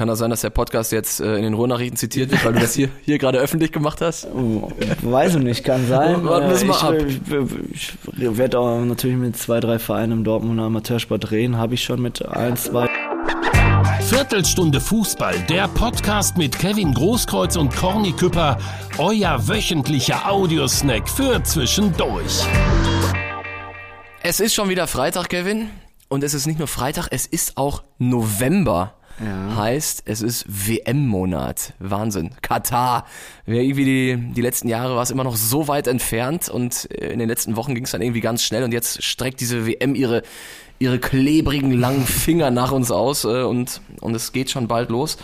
Kann das sein, dass der Podcast jetzt äh, in den Ruhrnachrichten zitiert wird, weil du das hier, hier gerade öffentlich gemacht hast? Oh, weiß ich nicht, kann sein. Warten wir Äh, mal ich, ab. Ich, ich werde auch natürlich mit zwei, drei Vereinen im Dortmunder Amateursport reden. Habe ich schon mit ein, zwei. Viertelstunde Fußball, der Podcast mit Kevin Großkreuz und Corny Küpper, euer wöchentlicher Audiosnack für zwischendurch. Es ist schon wieder Freitag, Kevin. Und es ist nicht nur Freitag, es ist auch November. Ja. Heißt, es ist WM-Monat. Wahnsinn. Katar. Ja, irgendwie die, die letzten Jahre war es immer noch so weit entfernt und äh, in den letzten Wochen ging es dann irgendwie ganz schnell und jetzt streckt diese WM ihre, ihre klebrigen langen Finger nach uns aus äh, und, und es geht schon bald los.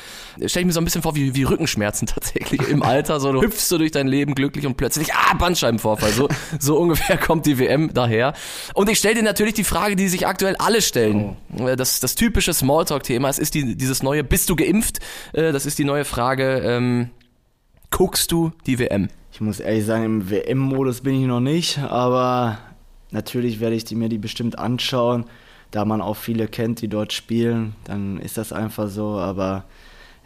Stell ich mir so ein bisschen vor wie, wie Rückenschmerzen tatsächlich im Alter. So, du hüpfst so durch dein Leben glücklich und plötzlich, ah, Bandscheibenvorfall. So, so ungefähr kommt die WM daher. Und ich stelle dir natürlich die Frage, die sich aktuell alle stellen. Äh, Das, das typische Smalltalk-Thema. Es ist die, dieses neue, bist du geimpft? Äh, Das ist die neue Frage. Ähm, guckst du die WM? Ich muss ehrlich sagen, im WM-Modus bin ich noch nicht, aber natürlich werde ich die, mir die bestimmt anschauen. Da man auch viele kennt, die dort spielen, dann ist das einfach so, aber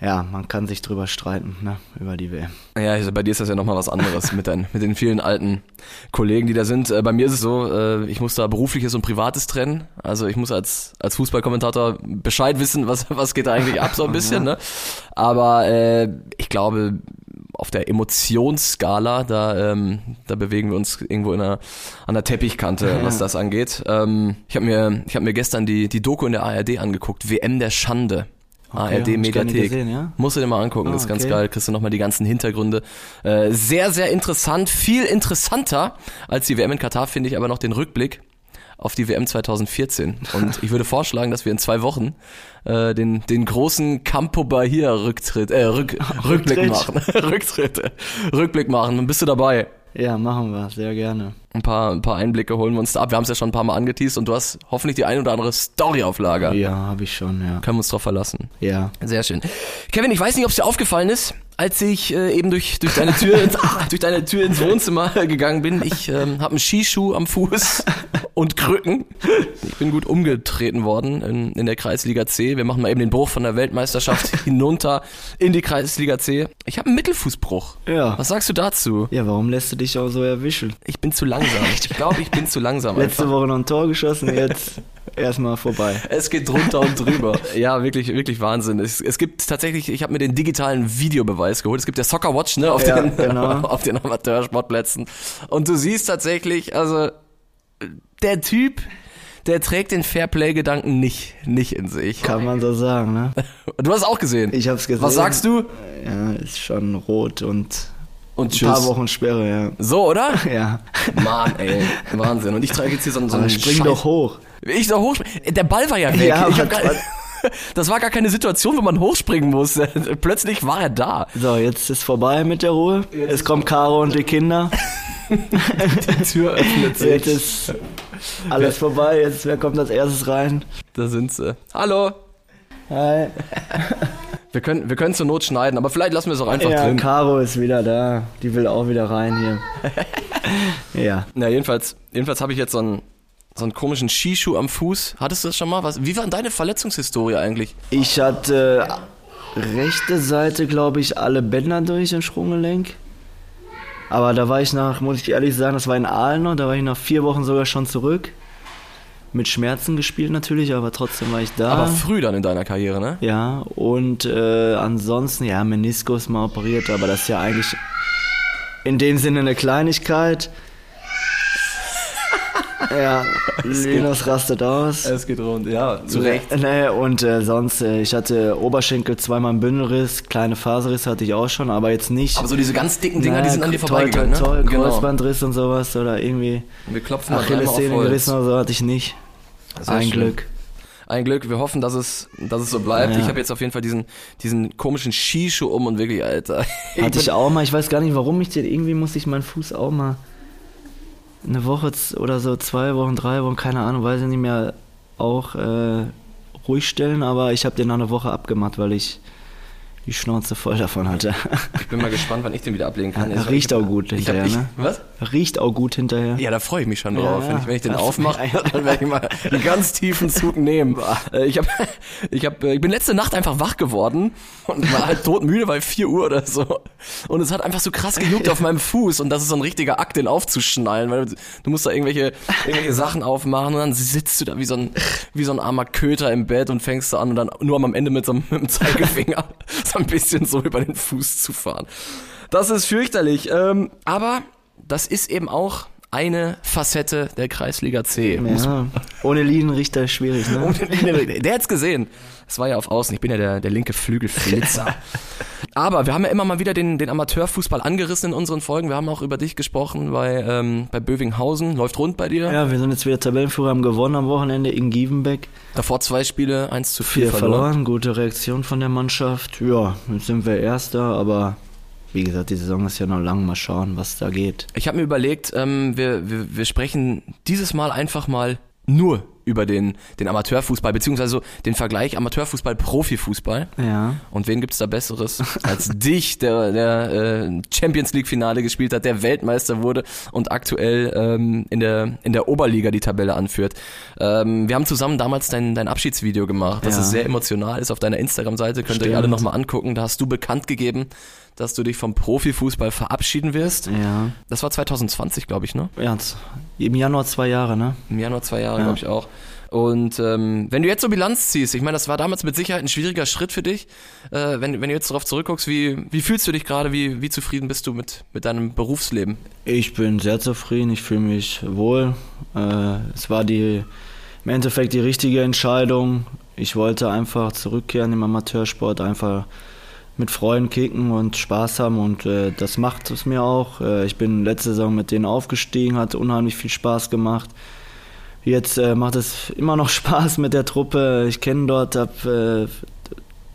ja, man kann sich drüber streiten, ne, über die WM. Ja, also bei dir ist das ja nochmal was anderes mit, dein, mit den vielen alten Kollegen, die da sind. Äh, Bei mir ist es so, äh, ich muss da berufliches und privates trennen. Also ich muss als, als Fußballkommentator Bescheid wissen, was, was geht da eigentlich ab so ein bisschen. Ne? Aber äh, ich glaube, auf der Emotionsskala, da, ähm, da bewegen wir uns irgendwo in einer, an der Teppichkante, was das angeht. Ähm, ich habe mir, ich hab mir gestern die, die Doku in der ARD angeguckt, WM der Schande. Okay, ARD Mediathek. gesehen, ja? Musst du dir mal angucken, Ah, das ist ganz okay. geil. Kriegst du nochmal die ganzen Hintergründe. Äh, sehr, sehr interessant, viel interessanter als die WM in Katar finde ich aber noch den Rückblick auf die WM 2014. Und ich würde vorschlagen, dass wir in zwei Wochen äh, den, den großen Campo Bahia Rücktritt, äh, Rück, Rückblick machen. Rücktritt. Rückblick machen. Dann bist du dabei. Ja, machen wir, sehr gerne. Ein paar, ein paar Einblicke holen wir uns da ab. Wir haben es ja schon ein paar Mal angeteased und du hast hoffentlich die ein oder andere Story auf Lager. Ja, habe ich schon, ja. Können wir uns drauf verlassen. Ja. Sehr schön. Kevin, ich weiß nicht, ob es dir aufgefallen ist, als ich äh, eben durch, durch, deine Tür ins, ah, durch deine Tür ins Wohnzimmer gegangen bin. Ich ähm, habe einen Skischuh am Fuß und Krücken. Ich bin gut umgetreten worden in, in der Kreisliga C. Wir machen mal eben den Bruch von der Weltmeisterschaft hinunter in die Kreisliga C. Ich habe einen Mittelfußbruch. Ja. Was sagst du dazu? Ja, warum lässt du dich auch so erwischen? Ich bin zu langsam. Ich glaube, ich bin zu langsam. Letzte einfach. Woche noch ein Tor geschossen, jetzt erstmal vorbei. Es geht drunter und drüber. Ja, wirklich, wirklich Wahnsinn. Es, es gibt tatsächlich, ich habe mir den digitalen Videobeweis geholt. Es gibt ja Soccer Watch, ne, auf, Ja, den, genau. auf den Amateursportplätzen. Und du siehst tatsächlich, also der Typ, der trägt den Fairplay-Gedanken nicht, nicht in sich. Kann man so sagen, ne? Du hast es auch gesehen. Ich hab's gesehen. Was sagst du? Ja, ist schon rot und Und ein paar Wochen Sperre, ja. So, oder? Ja. Mann, ey, Wahnsinn. Und ich trage jetzt hier so, einen- so einen spring Scheiß- doch hoch. Ich soll hochspringen. Der Ball war ja weg. Ja, ich hab gar, das war gar keine Situation, wo man hochspringen muss. Plötzlich war er da. So, jetzt ist vorbei mit der Ruhe. Jetzt kommt Caro und die Kinder. Die Tür öffnet Jetzt ist alles vorbei. Jetzt, wer kommt als erstes rein? Da sind sie. Hallo. Hi. Wir können, wir können zur Not schneiden, aber vielleicht lassen wir es auch einfach Ja, drin. Caro ist wieder da. Die will auch wieder rein hier. ja. Na, jedenfalls, jedenfalls habe ich jetzt so einen, so einen komischen Skischuh am Fuß. Hattest du das schon mal? Was, wie war denn deine Verletzungshistorie eigentlich? Ich hatte rechte Seite, glaube ich, alle Bänder durch im Sprunggelenk. Aber da war ich nach, muss ich ehrlich sagen, das war in Aalen noch, da war ich nach vier Wochen sogar schon zurück. Mit Schmerzen gespielt natürlich, aber trotzdem war ich da. Aber früh dann in deiner Karriere, ne? Ja, und äh, ansonsten, ja, Meniskus mal operiert, aber das ist ja eigentlich in dem Sinne eine Kleinigkeit. Ja, Linus rastet aus. Es geht rund, ja, zu Recht. Nee, und äh, sonst, äh, ich hatte Oberschenkel zweimal einen Bündelriss, kleine Faserriss hatte ich auch schon, aber jetzt nicht. Aber so diese ganz dicken Dinger, die Na, sind an dir vorbeigegangen, toll, toll, ne? Genau. Kreuzbandriss und sowas oder irgendwie Wir klopfen mal dreimal auf Achillessehne Holz. gerissen oder so hatte ich nicht. Sehr Ein schön. Glück. Ein Glück, wir hoffen, dass es, dass es so bleibt. Ja. Ich habe jetzt auf jeden Fall diesen, diesen komischen Skischuh um und wirklich, Alter. Hatte ich auch mal, ich weiß gar nicht, warum ich den, irgendwie musste ich meinen Fuß auch mal eine Woche oder so, zwei Wochen, drei Wochen, keine Ahnung, weiß ich nicht mehr, auch äh, ruhig stellen, aber ich habe den nach einer Woche abgemacht, weil ich die Schnauze voll davon hatte. Ich bin mal gespannt, wann ich den wieder ablegen kann. Ja, riecht auch gut hinterher, ich, ne? Was? Riecht auch gut hinterher. Ja, da freue ich mich schon drauf. Ja, wenn, ich, wenn ich den aufmache, dann werde ich mal einen ganz tiefen Zug nehmen. Äh, Ich, hab, ich, hab, äh, ich bin letzte Nacht einfach wach geworden und war halt todmüde, weil 4 Uhr oder so. Und es hat einfach so krass gejuckt auf meinem Fuß und das ist so ein richtiger Akt, den aufzuschnallen, weil du, du musst da irgendwelche, irgendwelche Sachen aufmachen und dann sitzt du da wie so, ein, wie so ein armer Köter im Bett und fängst du an und dann nur am Ende mit so einem, mit dem Zeigefinger so ein bisschen so über den Fuß zu fahren. Das ist fürchterlich. Ähm, aber das ist eben auch eine Facette der Kreisliga C. Ja, ohne Linienrichter ist schwierig, ne? Der hat's gesehen. Es war ja auf Außen. Ich bin ja der, der linke Flügelflitzer. Aber wir haben ja immer mal wieder den, den Amateurfußball angerissen in unseren Folgen. Wir haben auch über dich gesprochen bei, ähm, bei Bövinghausen. Läuft rund bei dir. Ja, wir sind jetzt wieder Tabellenführer, haben gewonnen am Wochenende in Gievenbeck. Davor zwei Spiele, eins zu vier Vier verloren. verloren, gute Reaktion von der Mannschaft. Ja, jetzt sind wir Erster, aber wie gesagt, die Saison ist ja noch lang. Mal schauen, was da geht. Ich habe mir überlegt, ähm, wir, wir, wir sprechen dieses Mal einfach mal nur über den, den Amateurfußball, beziehungsweise den Vergleich Amateurfußball, Profifußball. Ja. Und wen gibt's da Besseres als dich, der, der äh, Champions League Finale gespielt hat, der Weltmeister wurde und aktuell ähm, in der in der Oberliga die Tabelle anführt. Ähm, wir haben zusammen damals dein, dein Abschiedsvideo gemacht, das Ja. ist sehr emotional, ist auf deiner Instagram-Seite, könnt ihr euch alle nochmal angucken. Da hast du bekannt gegeben, dass du dich vom Profifußball verabschieden wirst. Ja. Das war 2020, glaube ich, ne? Ja, im Januar zwei Jahre, ne? Im Januar zwei Jahre, Ja. glaube ich auch. Und ähm, wenn du jetzt so Bilanz ziehst, ich meine, das war damals mit Sicherheit ein schwieriger Schritt für dich. Äh, wenn, wenn du jetzt darauf zurückguckst, wie, wie fühlst du dich gerade, wie, wie zufrieden bist du mit, mit deinem Berufsleben? Ich bin sehr zufrieden, ich fühle mich wohl. Äh, es war die, im Endeffekt die richtige Entscheidung. Ich wollte einfach zurückkehren im Amateursport, einfach mit Freunden kicken und Spaß haben und äh, das macht es mir auch. Äh, ich bin letzte Saison mit denen aufgestiegen, hat unheimlich viel Spaß gemacht. Jetzt äh, macht es immer noch Spaß mit der Truppe. Ich kenne dort, hab, äh,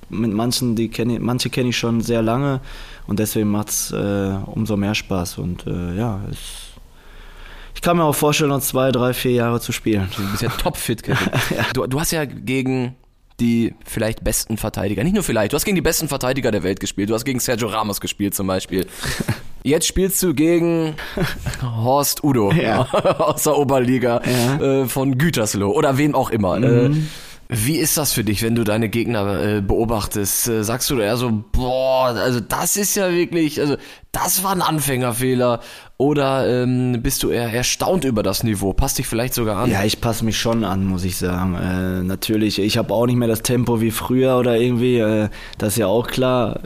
mit manchen, die kenne ich- manche kenne ich schon sehr lange und deswegen macht es äh, umso mehr Spaß. Und äh, ja, es, ich kann mir auch vorstellen, noch zwei, drei, vier Jahre zu spielen. Du bist ja topfit, Kevin. du, du hast ja gegen die vielleicht besten Verteidiger, nicht nur vielleicht, du hast gegen die besten Verteidiger der Welt gespielt. Du hast gegen Sergio Ramos gespielt zum Beispiel. Jetzt spielst du gegen Horst Udo Ja. aus der Oberliga Ja. äh, von Gütersloh oder wem auch immer. Äh, wie ist das für dich, wenn du deine Gegner äh, beobachtest? Äh, sagst du eher so, boah, also das ist ja wirklich, also das war ein Anfängerfehler? Oder ähm, bist du eher erstaunt über das Niveau? Passt dich vielleicht sogar an? Ja, ich passe mich schon an, muss ich sagen. Äh, natürlich, ich habe auch nicht mehr das Tempo wie früher oder irgendwie, äh, das ist ja auch klar.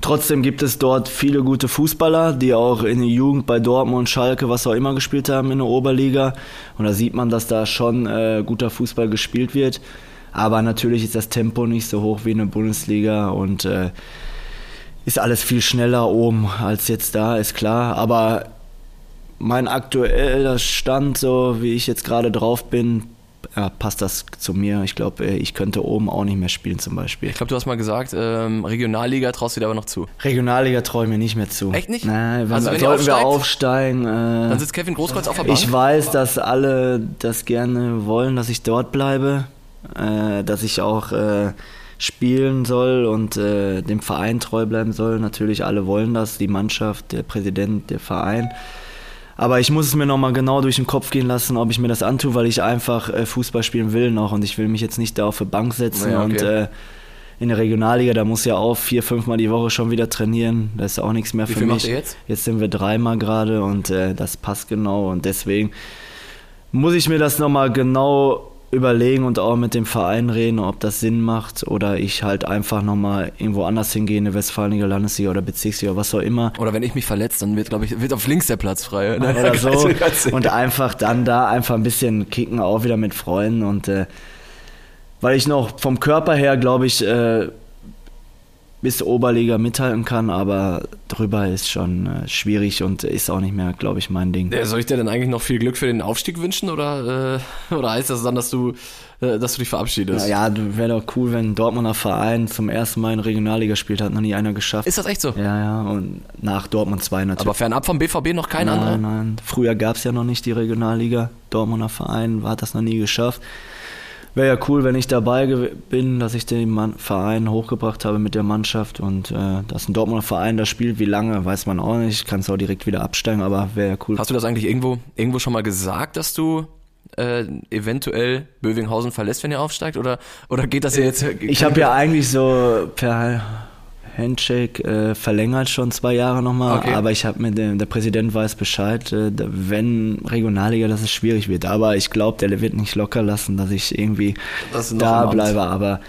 Trotzdem gibt es dort viele gute Fußballer, die auch in der Jugend bei Dortmund, Schalke, was auch immer gespielt haben in der Oberliga. Und da sieht man, dass da schon äh, guter Fußball gespielt wird. Aber natürlich ist das Tempo nicht so hoch wie in der Bundesliga und äh, ist alles viel schneller oben als jetzt da, ist klar. Aber mein aktueller Stand, so wie ich jetzt gerade drauf bin, ja, passt das zu mir. Ich glaube, ich könnte oben auch nicht mehr spielen zum Beispiel. Ich glaube, du hast mal gesagt, ähm, Regionalliga traust du dir aber noch zu. Regionalliga traue ich mir nicht mehr zu. Echt nicht? Nein, wenn, Also wenn sollten wir aufsteigen. Dann Äh, sitzt Kevin Großkreuz auf der Bank. ich weiß, dass alle das gerne wollen, dass ich dort bleibe, äh, dass ich auch äh, spielen soll und äh, dem Verein treu bleiben soll. Natürlich, alle wollen das, die Mannschaft, der Präsident, der Verein. Aber ich muss es mir nochmal genau durch den Kopf gehen lassen, ob ich mir das antue, weil ich einfach äh, Fußball spielen will noch und ich will mich jetzt nicht da auf die Bank setzen Ja, okay. und äh, in der Regionalliga, da muss ja auch vier, fünfmal die Woche schon wieder trainieren. Das ist auch nichts mehr Wie für mich. jetzt? Jetzt sind wir dreimal gerade und äh, das passt genau und deswegen muss ich mir das nochmal genau überlegen und auch mit dem Verein reden, ob das Sinn macht oder ich halt einfach nochmal irgendwo anders hingehe, in der Westfalenliga, Landesliga oder Bezirksliga, was auch immer. Oder wenn ich mich verletze, dann wird, glaube ich, wird auf links der Platz frei. ne? Oder so. Und einfach dann da einfach ein bisschen kicken, auch wieder mit Freunden und äh, weil ich noch vom Körper her, glaube ich, äh, bis Oberliga mithalten kann, aber drüber ist schon äh, schwierig und ist auch nicht mehr, glaube ich, mein Ding. Ja, soll ich dir denn eigentlich noch viel Glück für den Aufstieg wünschen oder, äh, oder heißt das dann, dass du, äh, dass du dich verabschiedest? Ja, wäre doch cool, wenn ein Dortmunder Verein zum ersten Mal in Regionalliga spielt, hat noch nie einer geschafft. Ist das echt so? ja, ja, und nach Dortmund 2 natürlich. Aber fernab vom BVB noch kein nein, anderer? nein. Früher gab es ja noch nicht die Regionalliga. Dortmunder Verein hat das noch nie geschafft. Wäre ja cool, wenn ich dabei bin, dass ich den Mann, Verein hochgebracht habe mit der Mannschaft und äh, dass ein Dortmunder Verein da spielt. Wie lange, weiß man auch nicht. Kann es auch direkt wieder absteigen, aber wäre ja cool. Hast du das eigentlich irgendwo, irgendwo schon mal gesagt, dass du äh, eventuell Bövinghausen verlässt, wenn ihr aufsteigt? Oder, oder geht das ja jetzt? Ich habe ja eigentlich so per Handshake äh, verlängert schon zwei Jahre nochmal, Okay. aber ich habe mit dem, der Präsident weiß Bescheid, äh, wenn Regionalliga, dass es schwierig wird. Aber ich glaube, der wird nicht locker lassen, dass ich irgendwie Das da bleibe. Aber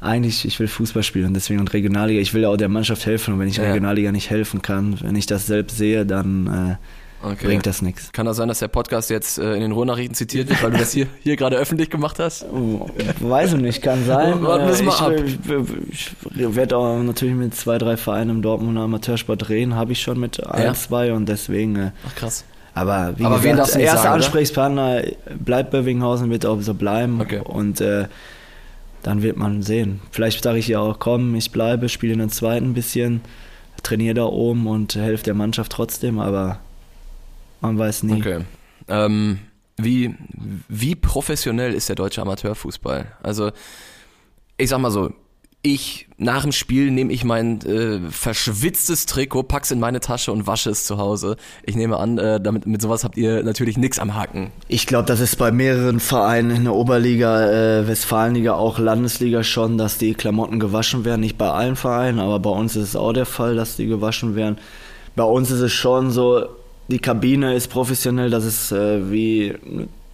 eigentlich, ich will Fußball spielen und deswegen und Regionalliga, ich will auch der Mannschaft helfen und wenn ich Ja. Regionalliga nicht helfen kann, wenn ich das selbst sehe, dann äh, Okay. bringt das nichts. Kann das sein, dass der Podcast jetzt äh, in den Ruhrnachrichten zitiert wird, weil du das hier, hier gerade öffentlich gemacht hast? Oh, Weiß ich nicht, kann sein. Warten wir mal ab. ich, ich, ich werde auch natürlich mit zwei, drei Vereinen im Dortmunder Amateursport reden, habe ich schon mit ein, Ja. zwei und deswegen. äh, Ach krass. Aber wie Aber gesagt, erster sagen? Ansprechpartner bleibt bei Winghausen, wird auch so bleiben. Okay. Und äh, dann wird man sehen. Vielleicht sage ich ja auch, komm, ich bleibe, spiele in den zweiten ein bisschen, trainiere da oben und helfe der Mannschaft trotzdem, aber man weiß nie. Okay. Ähm, wie, wie professionell ist der deutsche Amateurfußball? Also, ich sag mal so, ich, nach dem Spiel nehme ich mein äh, verschwitztes Trikot, pack's in meine Tasche und wasche es zu Hause. Ich nehme an, äh, damit, mit sowas habt ihr natürlich nichts am Haken. Ich glaube, das ist bei mehreren Vereinen in der Oberliga, äh, Westfalenliga, auch Landesliga schon, dass die Klamotten gewaschen werden. Nicht bei allen Vereinen, aber bei uns ist es auch der Fall, dass die gewaschen werden. Bei uns ist es schon so, die Kabine ist professionell, das ist äh, wie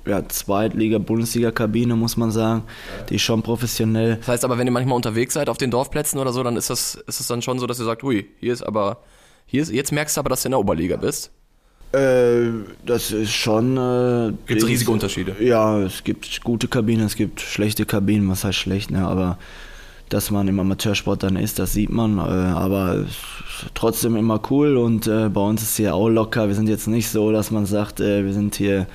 ja, Zweitliga, Bundesliga-Kabine, muss man sagen. Die ist schon professionell. Das heißt aber, wenn ihr manchmal unterwegs seid auf den Dorfplätzen oder so, dann ist das, ist es dann schon so, dass ihr sagt, hui, hier ist aber, hier ist, jetzt merkst du aber, dass du in der Oberliga bist. Äh, das ist schon. Äh, Gibt's die- riesige Unterschiede? Ja, es gibt gute Kabinen, es gibt schlechte Kabinen, was heißt schlecht, ne? Aber dass man im Amateursport dann ist, das sieht man. Äh, aber trotzdem immer cool und äh, bei uns ist hier auch locker. Wir sind jetzt nicht so, dass man sagt, äh, wir sind hier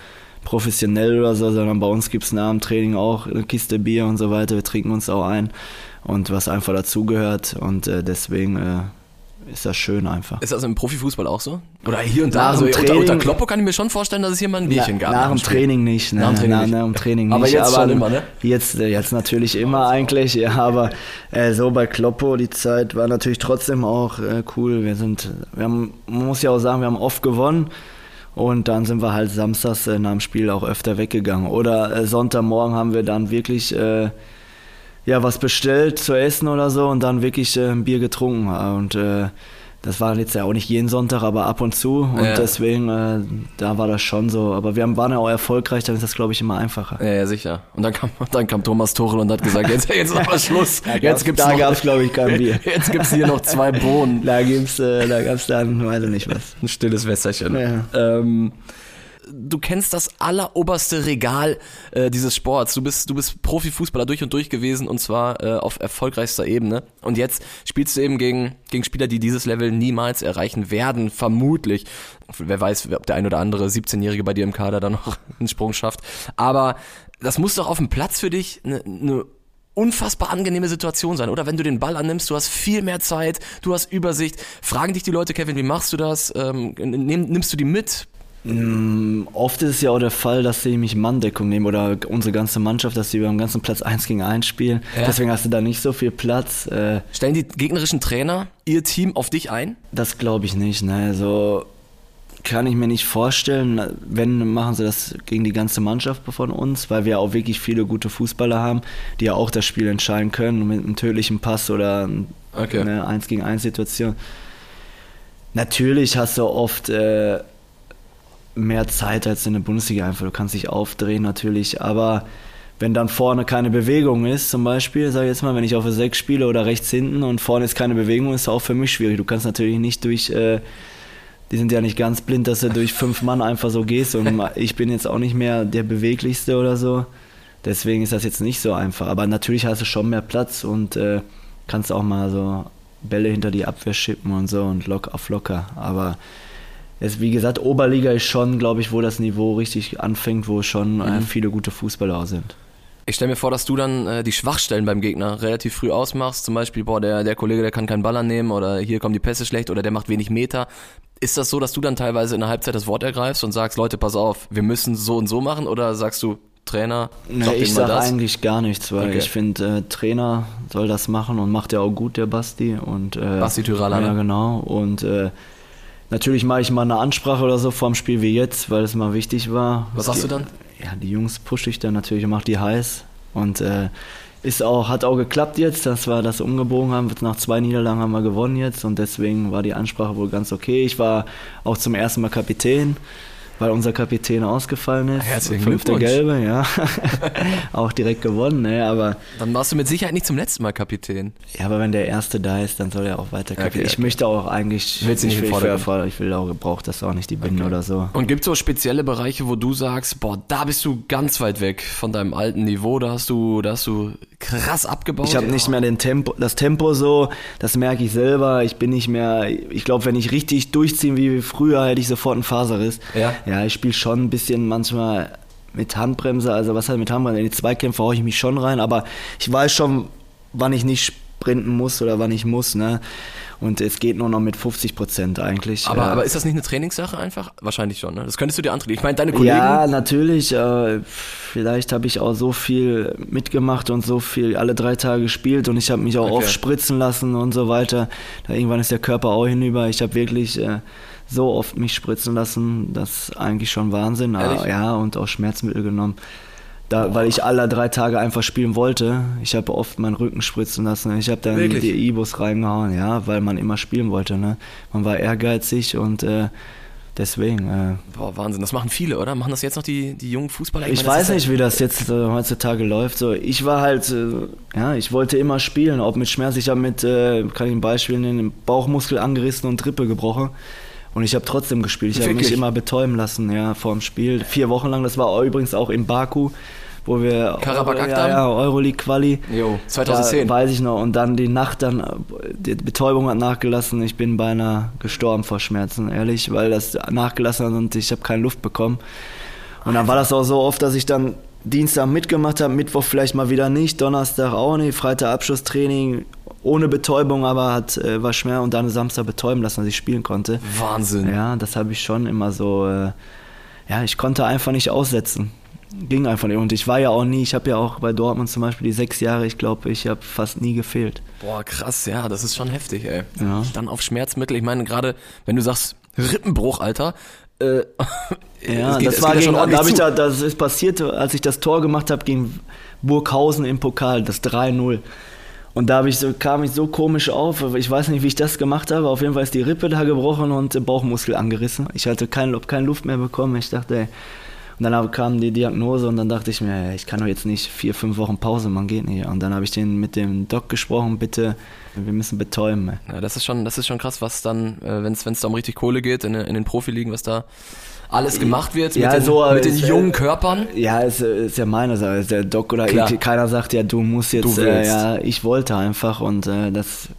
professionell oder so, sondern bei uns gibt es nach dem Training auch eine Kiste Bier und so weiter. Wir trinken uns auch ein und was einfach dazugehört und deswegen ist das schön einfach. Ist das im Profifußball auch so? Oder hier und Nach da? Also dem unter, Training- unter Kloppo kann ich mir schon vorstellen, dass es hier mal ein Bierchen Na, gab. Nach dem. Training nicht, ne? Nach dem Training Na, nicht. Nach dem Training nicht. Aber jetzt schon immer, ne? Jetzt, äh, jetzt natürlich immer eigentlich, ja, aber äh, so bei Kloppo, die Zeit war natürlich trotzdem auch äh, cool. Wir sind, wir haben, man muss ja auch sagen, wir haben oft gewonnen. Und dann sind wir halt samstags äh, nach dem Spiel auch öfter weggegangen. Oder äh, Sonntagmorgen haben wir dann wirklich äh, ja, was bestellt zu essen oder so und dann wirklich äh, ein Bier getrunken. Und äh, das war jetzt ja auch nicht jeden Sonntag, aber ab und zu. Und Ja. deswegen, äh, da war das schon so. Aber wir waren ja auch erfolgreich, dann ist das, glaube ich, immer einfacher. Ja, ja, sicher. Und dann kam, dann kam Thomas Tuchel und hat gesagt, jetzt, jetzt ist aber Schluss. Jetzt gibt's da noch, gab's, glaube ich, kein Bier. Jetzt gibt's hier noch zwei Bohnen. Da gibt's, äh, da gab's dann, weiß ich nicht was. Ein stilles Wässerchen. Ja. Ähm, du kennst das alleroberste Regal äh, dieses Sports. Du bist, du bist Profifußballer durch und durch gewesen und zwar äh, auf erfolgreichster Ebene. Und jetzt spielst du eben gegen, gegen Spieler, die dieses Level niemals erreichen werden, vermutlich. Wer weiß, ob der ein oder andere 17-Jährige bei dir im Kader dann noch einen Sprung schafft. Aber das muss doch auf dem Platz für dich eine ne unfassbar angenehme Situation sein, oder? Wenn du den Ball annimmst, du hast viel mehr Zeit, du hast Übersicht. Fragen dich die Leute, Kevin, wie machst du das? Ähm, nimm, nimmst du die mit? Mm, Oft ist es ja auch der Fall, dass sie mich Manndeckung nehmen oder unsere ganze Mannschaft, dass sie beim ganzen Platz 1 gegen 1 spielen. Ja. Deswegen hast du da nicht so viel Platz. Äh, Stellen die gegnerischen Trainer ihr Team auf dich ein? Das glaube ich nicht. Ne? Also kann ich mir nicht vorstellen. Wenn, machen sie das gegen die ganze Mannschaft von uns, weil wir auch wirklich viele gute Fußballer haben, die ja auch das Spiel entscheiden können mit einem tödlichen Pass oder Okay. eine 1 gegen 1 Situation. Natürlich hast du oft äh, mehr Zeit als in der Bundesliga einfach. Du kannst dich aufdrehen natürlich, aber wenn dann vorne keine Bewegung ist, zum Beispiel, sag ich jetzt mal, wenn ich auf der 6 spiele oder rechts hinten und vorne ist keine Bewegung, ist auch für mich schwierig. Du kannst natürlich nicht durch, äh, die sind ja nicht ganz blind, dass du durch fünf Mann einfach so gehst und ich bin jetzt auch nicht mehr der beweglichste oder so. Deswegen ist das jetzt nicht so einfach. Aber natürlich hast du schon mehr Platz und äh, kannst auch mal so Bälle hinter die Abwehr schippen und so und lock auf locker. Aber es, wie gesagt, Oberliga ist schon, glaube ich, wo das Niveau richtig anfängt, wo schon äh, viele gute Fußballer sind. Ich stelle mir vor, dass du dann äh, die Schwachstellen beim Gegner relativ früh ausmachst. Zum Beispiel, boah, der, der Kollege, der kann keinen Ball annehmen oder hier kommen die Pässe schlecht oder der macht wenig Meter. Ist das so, dass du dann teilweise in der Halbzeit das Wort ergreifst und sagst, Leute, pass auf, wir müssen so und so machen? Oder sagst du, Trainer? Nee, Sag ich sage eigentlich gar nichts, weil Okay. ich finde, äh, Trainer soll das machen und macht ja auch gut, der Basti. Und, äh, Basti Tyraller, Ja, ne? genau. Und äh, natürlich mache ich mal eine Ansprache oder so vorm Spiel wie jetzt, weil es mal wichtig war. Was sagst du dann? Ja, die Jungs pushe ich dann natürlich und mache die heiß. Und äh, ist auch, hat auch geklappt jetzt, dass wir das umgebogen haben. Nach zwei Niederlagen haben wir gewonnen jetzt und deswegen war die Ansprache wohl ganz okay. Ich war auch zum ersten Mal Kapitän, weil unser Kapitän ausgefallen ist. Herzlichen Fünfte Glückwunsch. Gelbe, ja. auch direkt gewonnen, ne? aber, Dann warst du mit Sicherheit nicht zum letzten Mal Kapitän. ja, aber wenn der Erste da ist, dann soll er auch weiter Kapitän. Okay, Ich okay. möchte auch eigentlich, Willst du nicht ich, will, ich, will, auch, braucht das auch nicht, die Binde oder so. Und gibt es so spezielle Bereiche, wo du sagst, boah, da bist du ganz weit weg von deinem alten Niveau, da hast du, da hast du krass abgebaut? Ich habe nicht mehr den Tempo, das Tempo so, das merke ich selber. Ich bin nicht mehr, ich glaube, wenn ich richtig durchziehe wie früher, hätte ich sofort einen Faserriss. Ja? Ja, ich spiele schon ein bisschen manchmal mit Handbremse, also was halt mit Handbremse, in die Zweikämpfe haue ich mich schon rein, aber ich weiß schon, wann ich nicht sprinten muss oder wann ich muss, ne? Und es geht nur noch mit 50 Prozent eigentlich. Aber, aber ist das nicht eine Trainingssache einfach? Wahrscheinlich schon, ne? Das könntest du dir antreten. Ich meine, deine Kollegen. Ja, natürlich. Äh, vielleicht habe ich auch so viel mitgemacht und so viel alle drei Tage gespielt und ich habe mich auch Okay. oft spritzen lassen und so weiter. Da irgendwann ist der Körper auch hinüber. Ich habe wirklich äh, so oft mich spritzen lassen, das ist eigentlich schon Wahnsinn. Aber, ja, und auch Schmerzmittel genommen. Da, weil ich alle drei Tage einfach spielen wollte. Ich habe oft meinen Rücken spritzen lassen. Ich habe dann Wirklich? die Ibus reingehauen, ja, weil man immer spielen wollte. Ne? Man war ehrgeizig und äh, deswegen. Äh, Boah, Wahnsinn. Das machen viele, oder? Machen das jetzt noch die, die jungen Fußballer? ich meine, das weiß nicht, wie das jetzt äh, heutzutage läuft. So, ich war halt, äh, ja, ich wollte immer spielen, ob mit Schmerz. Ich habe mit, äh, kann ich ein Beispiel nennen, den Bauchmuskel angerissen und Rippe gebrochen. Und ich habe trotzdem gespielt. Ich habe mich immer betäuben lassen, ja, vor dem Spiel. Vier Wochen lang, das war übrigens auch in Baku, wo wir Karabakh ja, Akdam? ja, Euroleague Quali. Jo, 2010. Da weiß ich noch. Und dann die Nacht dann, die Betäubung hat nachgelassen. Ich bin beinahe gestorben vor Schmerzen, ehrlich, weil das nachgelassen hat und ich habe keine Luft bekommen. Und dann war das auch so oft, dass ich dann Dienstag mitgemacht habe, Mittwoch vielleicht mal wieder nicht, Donnerstag auch nicht, Freitag Abschlusstraining ohne Betäubung, aber hat, äh, war schwer und dann Samstag betäuben lassen, dass ich spielen konnte. Wahnsinn. Ja, das habe ich schon immer so, äh, ja, ich konnte einfach nicht aussetzen. Ging einfach nicht. Und ich war ja auch nie, ich habe ja auch bei Dortmund zum Beispiel die sechs Jahre, ich glaube, ich habe fast nie gefehlt. Boah, krass, ja, das ist schon heftig, ey. Ja. Dann auf Schmerzmittel. Ich meine, gerade wenn du sagst, Rippenbruch, Alter. Äh, Ja, geht- das war ja gegen, schon da ich da, das ist passiert, als ich das Tor gemacht habe gegen Burghausen im Pokal, das 3-0. Und da ich so, kam ich so komisch auf, ich weiß nicht, wie ich das gemacht habe, auf jeden Fall ist die Rippe da gebrochen und der Bauchmuskel angerissen. Ich hatte kein, keine Luft mehr bekommen, ich dachte, ey. Und dann kam die Diagnose und dann dachte ich mir, ey, ich kann doch jetzt nicht vier, fünf Wochen Pause, man geht nicht. Und dann habe ich den mit dem Doc gesprochen, bitte, wir müssen betäuben. Ja, das ist schon, das ist schon krass, was dann, äh, wenn es da um richtig Kohle geht, in, in den Profiligen, was da alles gemacht wird Ja, mit den, so, mit den jungen Körpern. Ja, ist, ist ja meine Sache. Ist Der Doc oder Klar. ich, keiner sagt ja, du musst jetzt. Du äh, ja, ich wollte einfach und äh, das.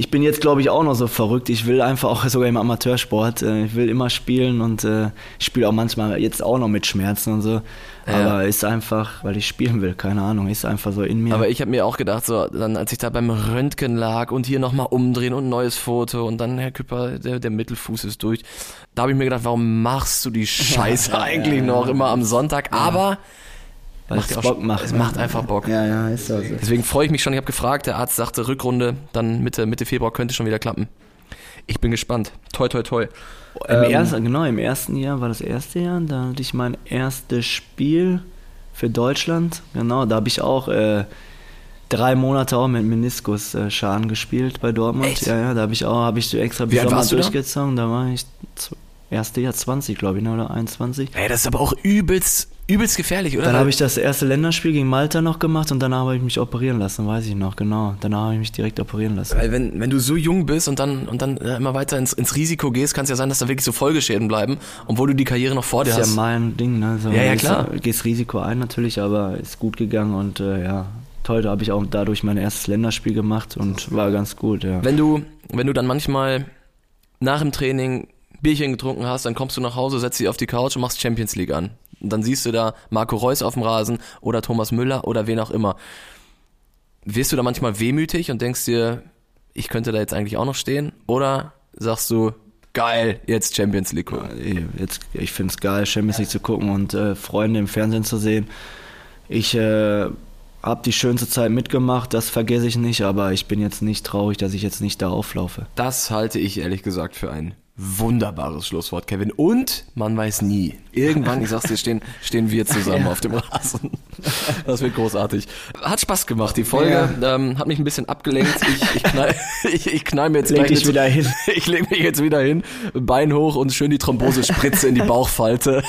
Ich bin jetzt, glaube ich, auch noch so verrückt. Ich will einfach auch sogar im Amateursport. Äh, ich will immer spielen und äh, ich spiele auch manchmal jetzt auch noch mit Schmerzen und so. Ja. Aber ist einfach, weil ich spielen will, keine Ahnung, ist einfach so in mir. Aber ich habe mir auch gedacht, so, dann als ich da beim Röntgen lag und hier nochmal umdrehen und ein neues Foto und dann, Herr Küpper, der, der Mittelfuß ist durch. Da habe ich mir gedacht, warum machst du die Scheiße eigentlich noch immer am Sonntag? Aber weil macht es auch Bock schon- macht. es macht einfach Bock. Ja, ja, ist so. Deswegen freue ich mich schon. Ich habe gefragt, der Arzt sagte, Rückrunde, dann Mitte, Mitte Februar könnte schon wieder klappen. Ich bin gespannt. Toi, toi, toi. Im Ähm, ersten, genau, im ersten Jahr war das erste Jahr, da hatte ich mein erstes Spiel für Deutschland. Genau, da habe ich auch äh, drei Monate auch mit Meniskusschaden gespielt bei Dortmund. Echt? Ja, ja, da habe ich auch, habe ich extra Wie bis Sommer warst du da? durchgezogen. Da? war ich erste Jahr 20, glaube ich, ne, oder 21. Ey, das ist aber auch übelst, übelst gefährlich, oder? Dann habe ich das erste Länderspiel gegen Malta noch gemacht und danach habe ich mich operieren lassen, weiß ich noch, genau. Danach habe ich mich direkt operieren lassen. Weil wenn, wenn du so jung bist und dann, und dann äh, immer weiter ins, ins Risiko gehst, kann es ja sein, dass da wirklich so Folgeschäden bleiben, obwohl du die Karriere noch vor dir Das ist hast. ja mein Ding, ne? So, Ja, ja, gehst- klar. Gehst Risiko ein natürlich, aber ist gut gegangen und äh, ja, toll, da habe ich auch dadurch mein erstes Länderspiel gemacht und war ganz gut, ja. Wenn du, wenn du dann manchmal nach dem Training Bierchen getrunken hast, dann kommst du nach Hause, setzt dich auf die Couch und machst Champions League an. Und dann siehst du da Marco Reus auf dem Rasen oder Thomas Müller oder wen auch immer. Wirst du da manchmal wehmütig und denkst dir, ich könnte da jetzt eigentlich auch noch stehen? Oder sagst du, geil, jetzt Champions League. Jetzt, ich finde es geil, Champions League zu gucken und äh, Freunde im Fernsehen zu sehen. Ich äh, habe die schönste Zeit mitgemacht, das vergesse ich nicht, aber ich bin jetzt nicht traurig, dass ich jetzt nicht da auflaufe. Das halte ich ehrlich gesagt für ein wunderbares Schlusswort, Kevin. Und man weiß nie. Irgendwann, ich sag's dir, stehen, stehen wir zusammen ja. auf dem Rasen. Das wird großartig. Hat Spaß gemacht, die Folge. Ja. Ähm, hat mich ein bisschen abgelenkt. Ich, ich, knall, ich, ich knall mir jetzt leg gleich. Dich wieder hin. Ich lege mich jetzt wieder hin, Bein hoch und schön die Thrombosespritze in die Bauchfalte.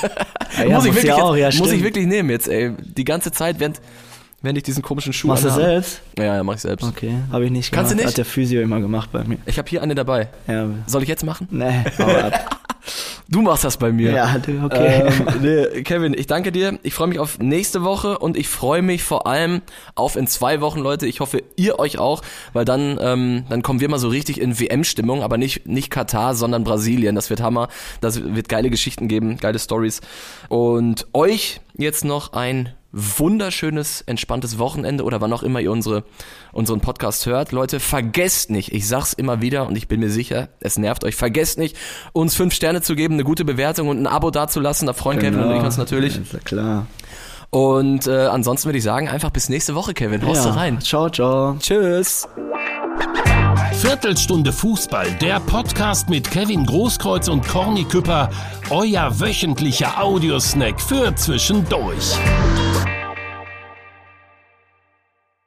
Ja, muss, ich wirklich, auch, jetzt, muss ich wirklich nehmen jetzt, ey. Die ganze Zeit, während wenn ich diesen komischen Schuh Machst du selbst? Ja, ja, mach ich selbst. Okay, habe ich nicht gemacht. Kannst du nicht? Hat der Physio immer gemacht bei mir. Ich habe hier eine dabei. Ja. Soll ich jetzt machen? Nee, ab. Du machst das bei mir. Ja, okay. Ähm, nee, Kevin, ich danke dir. Ich freue mich auf nächste Woche und ich freue mich vor allem auf in zwei Wochen, Leute. Ich hoffe, ihr euch auch, weil dann, ähm, dann kommen wir mal so richtig in WM-Stimmung, aber nicht, nicht Katar, sondern Brasilien. Das wird Hammer. Das wird geile Geschichten geben, geile Stories. Und euch jetzt noch ein wunderschönes, entspanntes Wochenende oder wann auch immer ihr unsere, unseren Podcast hört. Leute, vergesst nicht, ich sag's immer wieder und ich bin mir sicher, es nervt euch, vergesst nicht, uns fünf Sterne zu geben, eine gute Bewertung und ein Abo dazulassen. Da freuen genau. Kevin und ich uns natürlich. Ja, klar. Und äh, ansonsten würde ich sagen, einfach bis nächste Woche, Kevin. Haust ja. rein. Ciao, ciao. Tschüss. Viertelstunde Fußball, der Podcast mit Kevin Großkreuz und Corny Küpper, euer wöchentlicher Audiosnack für zwischendurch.